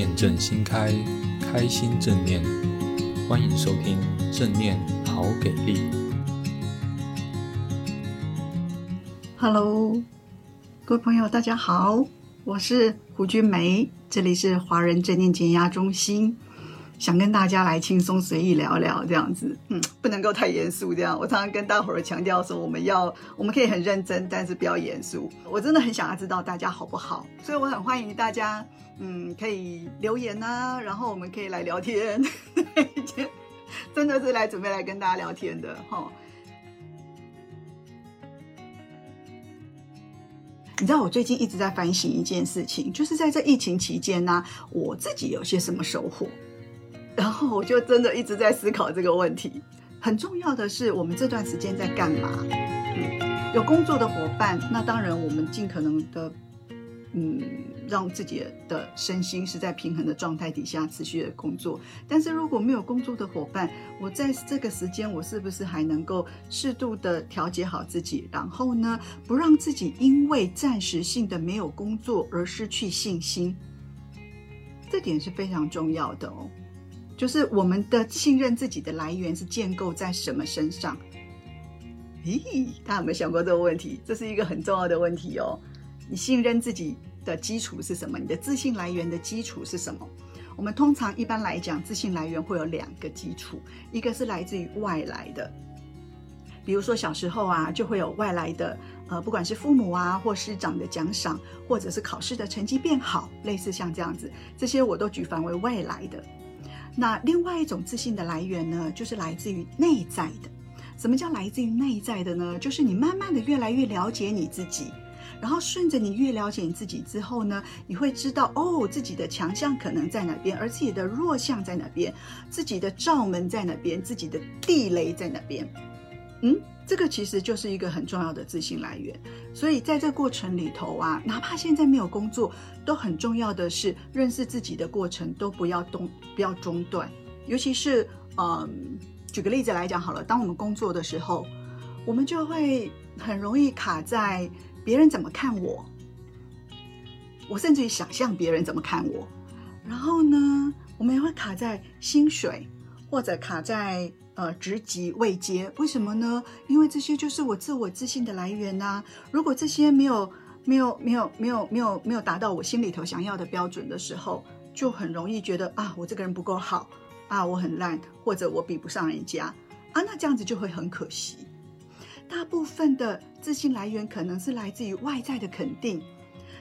念正新开，开心正念，欢迎收听正念好给力。Hello，各位朋友，大家好，我是胡君梅，这里是华人正念减压中心。想跟大家来轻松随意聊聊这样子，嗯，不能够太严肃这样。我常常跟大伙儿强调说，我们要我们可以很认真，但是不要严肃。我真的很想要知道大家好不好，所以我很欢迎大家，嗯，可以留言啊，然后我们可以来聊天，真的是来准备来跟大家聊天的哈。你知道我最近一直在反省一件事情，就是在这疫情期间呢，我自己有些什么收获。然后我就真的一直在思考这个问题。很重要的是，我们这段时间在干嘛？嗯，有工作的伙伴，那当然我们尽可能的，嗯，让自己的身心是在平衡的状态底下持续的工作。但是如果没有工作的伙伴，我在这个时间，我是不是还能够适度的调节好自己？然后呢，不让自己因为暂时性的没有工作而失去信心？这点是非常重要的哦。就是我们的信任自己的来源是建构在什么身上？咦，大家有没有想过这个问题？这是一个很重要的问题哦。你信任自己的基础是什么？你的自信来源的基础是什么？我们通常一般来讲，自信来源会有两个基础，一个是来自于外来的，比如说小时候啊，就会有外来的，呃，不管是父母啊或师长的奖赏，或者是考试的成绩变好，类似像这样子，这些我都举凡为外来的。那另外一种自信的来源呢，就是来自于内在的。什么叫来自于内在的呢？就是你慢慢的越来越了解你自己，然后顺着你越了解你自己之后呢，你会知道哦，自己的强项可能在哪边，而自己的弱项在哪边，自己的罩门在哪边，自己的地雷在哪边。嗯，这个其实就是一个很重要的自信来源。所以在这过程里头啊，哪怕现在没有工作，都很重要的是认识自己的过程都不要动，不要中断。尤其是，嗯，举个例子来讲好了，当我们工作的时候，我们就会很容易卡在别人怎么看我，我甚至于想象别人怎么看我。然后呢，我们也会卡在薪水，或者卡在。呃，职级位阶，为什么呢？因为这些就是我自我自信的来源呐、如果这些没有、没有、没有、没有、没有、没有达到我心里头想要的标准的时候，就很容易觉得啊，我这个人不够好啊，我很烂，或者我比不上人家啊，那这样子就会很可惜。大部分的自信来源可能是来自于外在的肯定，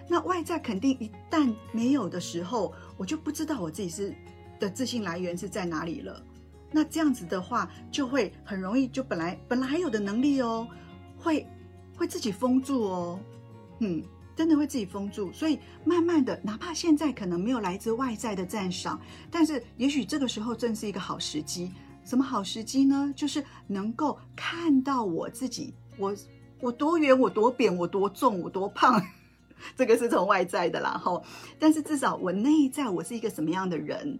那外在肯定一旦没有的时候，我就不知道我自己是的自信来源是在哪里了。那这样子的话，就会很容易，就本来本来还有的能力哦，会会自己封住哦，嗯，真的会自己封住。所以慢慢的，哪怕现在可能没有来自外在的赞赏，但是也许这个时候正是一个好时机。什么好时机呢？就是能够看到我自己，我我多圆，我多扁，我多重，我多胖，这个是从外在的啦。吼，但是至少我内在我是一个什么样的人？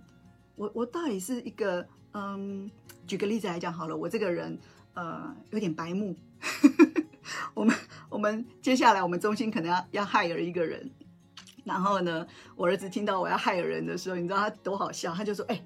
我我到底是一个。嗯，举个例子来讲好了，我这个人呃有点白目。我们我们接下来我们中心可能要要 hire 一个人，然后呢，我儿子听到我要害人的时候，你知道他多好笑？他就说：“哎、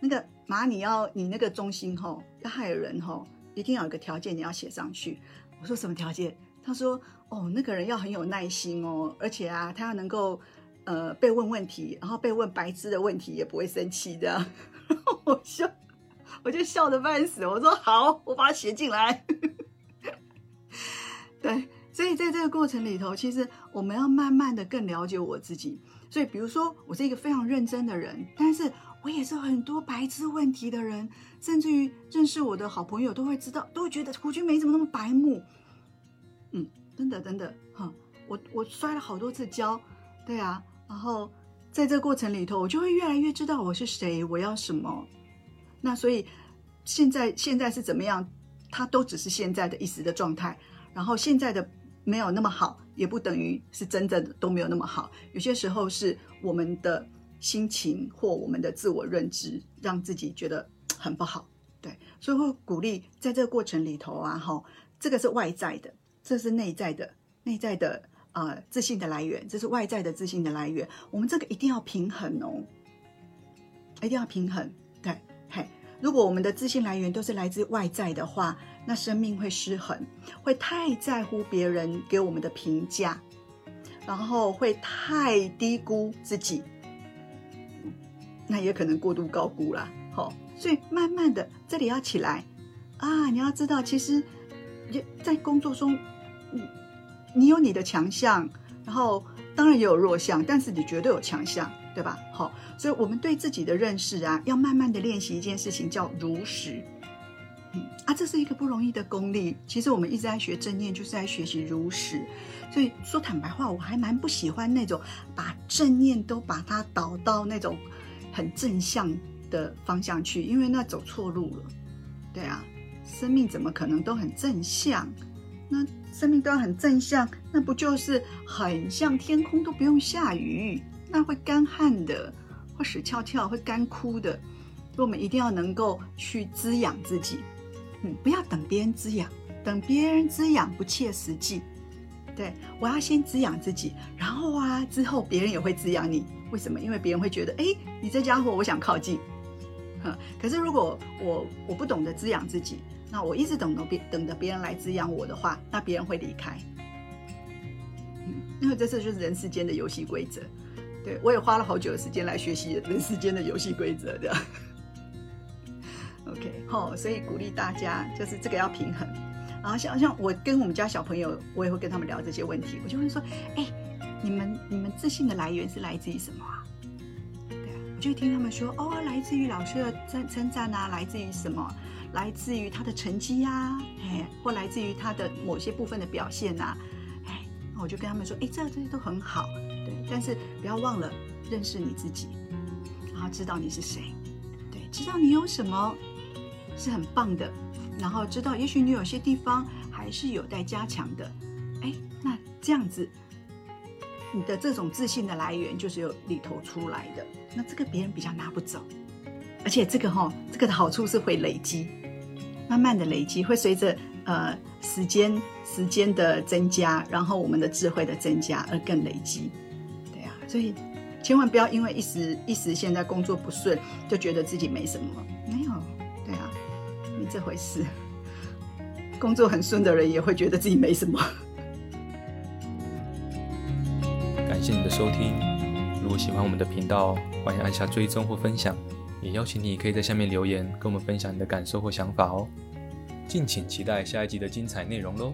那个妈，你要你那个中心吼要害人吼，一定要有个条件，你要写上去。”我说：“什么条件？”他说：“哦，那个人要很有耐心哦，而且啊，他要能够呃被问问题，然后被问白痴的问题也不会生气这样。”然 后我笑。我就笑得半死，我说好，我把它写进来。对，所以在这个过程里头，其实我们要慢慢的更了解我自己。所以，比如说，我是一个非常认真的人，但是我也是很多白痴问题的人，甚至于认识我的好朋友都会知道，都会觉得胡君梅怎么那么白目。嗯，真的真的，哈，我我摔了好多次跤，对啊，然后在这个过程里头，我就会越来越知道我是谁，我要什么。那所以现在现在是怎么样？它都只是现在的一时的状态，然后现在的没有那么好，也不等于是真正的都没有那么好。有些时候是我们的心情或我们的自我认知让自己觉得很不好，对，所以会鼓励在这个过程里头啊，哈，这个是外在的，这是内在的，内在的呃自信的来源，这是外在的自信的来源。我们这个一定要平衡哦。一定要平衡。对，如果我们的自信来源都是来自外在的话，那生命会失衡，会太在乎别人给我们的评价，然后会太低估自己，那也可能过度高估了。好，所以慢慢的，这里要起来啊！你要知道，其实在工作中，你你有你的强项，然后当然也有弱项，但是你绝对有强项，对吧？好，所以我们对自己的认识啊，要慢慢的练习一件事情，叫如实。嗯啊，这是一个不容易的功力。其实我们一直在学正念，就是在学习如实。所以说坦白话，我还蛮不喜欢那种把正念都把它导到那种很正向的方向去，因为那走错路了。对啊，生命怎么可能都很正向？那生命都要很正向，那不就是很像天空都不用下雨，那会干旱的，会死翘翘，会干枯的。所以我们一定要能够去滋养自己，嗯，不要等别人滋养，等别人滋养不切实际。对，我要先滋养自己，然后啊，之后别人也会滋养你。为什么？因为别人会觉得，哎，你这家伙，我想靠近。可是如果我我不懂得滋养自己，那我一直等着别等着别人来滋养我的话，那别人会离开。嗯，因为这次就是人世间的游戏规则。对，我也花了好久的时间来学习人世间的游戏规则的。OK，好，所以鼓励大家就是这个要平衡。然后像像我跟我们家小朋友，我也会跟他们聊这些问题，我就会说，哎，你们你们自信的来源是来自于什么啊？对啊，我就听他们说哦，来自于老师的称称赞啊，来自于什么？来自于他的成绩呀、啊，哎，或来自于他的某些部分的表现呐、啊，哎，我就跟他们说，哎，这这些都很好，但是不要忘了认识你自己，然后知道你是谁，对，知道你有什么是很棒的，然后知道也许你有些地方还是有待加强的，哎，那这样子。你的这种自信的来源就是由里头出来的，那这个别人比较拿不走，而且这个哈、哦，这个的好处是会累积，慢慢的累积，会随着呃时间时间的增加，然后我们的智慧的增加而更累积，所以千万不要因为一时一时现在工作不顺就觉得自己没什么，没有，对啊，没这回事，工作很顺的人也会觉得自己没什么。感谢你的收听，如果喜欢我们的频道，欢迎按下追踪或分享，也邀请你可以在下面留言，跟我们分享你的感受或想法哦。敬请期待下一集的精彩内容喽。